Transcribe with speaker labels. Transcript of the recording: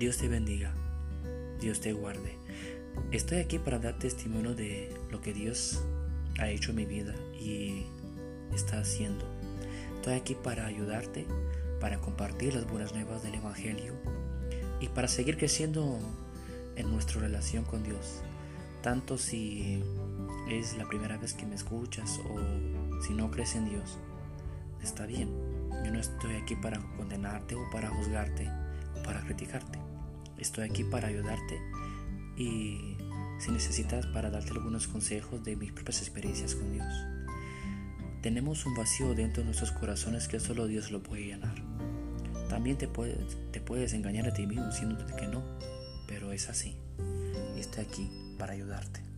Speaker 1: Dios te bendiga. Dios te guarde. Estoy aquí para dar testimonio de lo que Dios ha hecho en mi vida y está haciendo. Estoy aquí para ayudarte, para compartir las buenas nuevas del Evangelio y para seguir creciendo en nuestra relación con Dios. Tanto si es la primera vez que me escuchas o si no crees en Dios, está bien. Yo no estoy aquí para condenarte o para juzgarte criticarte. Estoy aquí para ayudarte y si necesitas para darte algunos consejos de mis propias experiencias con Dios. Tenemos un vacío dentro de nuestros corazones que solo Dios lo puede llenar. También te puedes, te puedes engañar a ti mismo diciéndote que no, pero es así. Estoy aquí para ayudarte.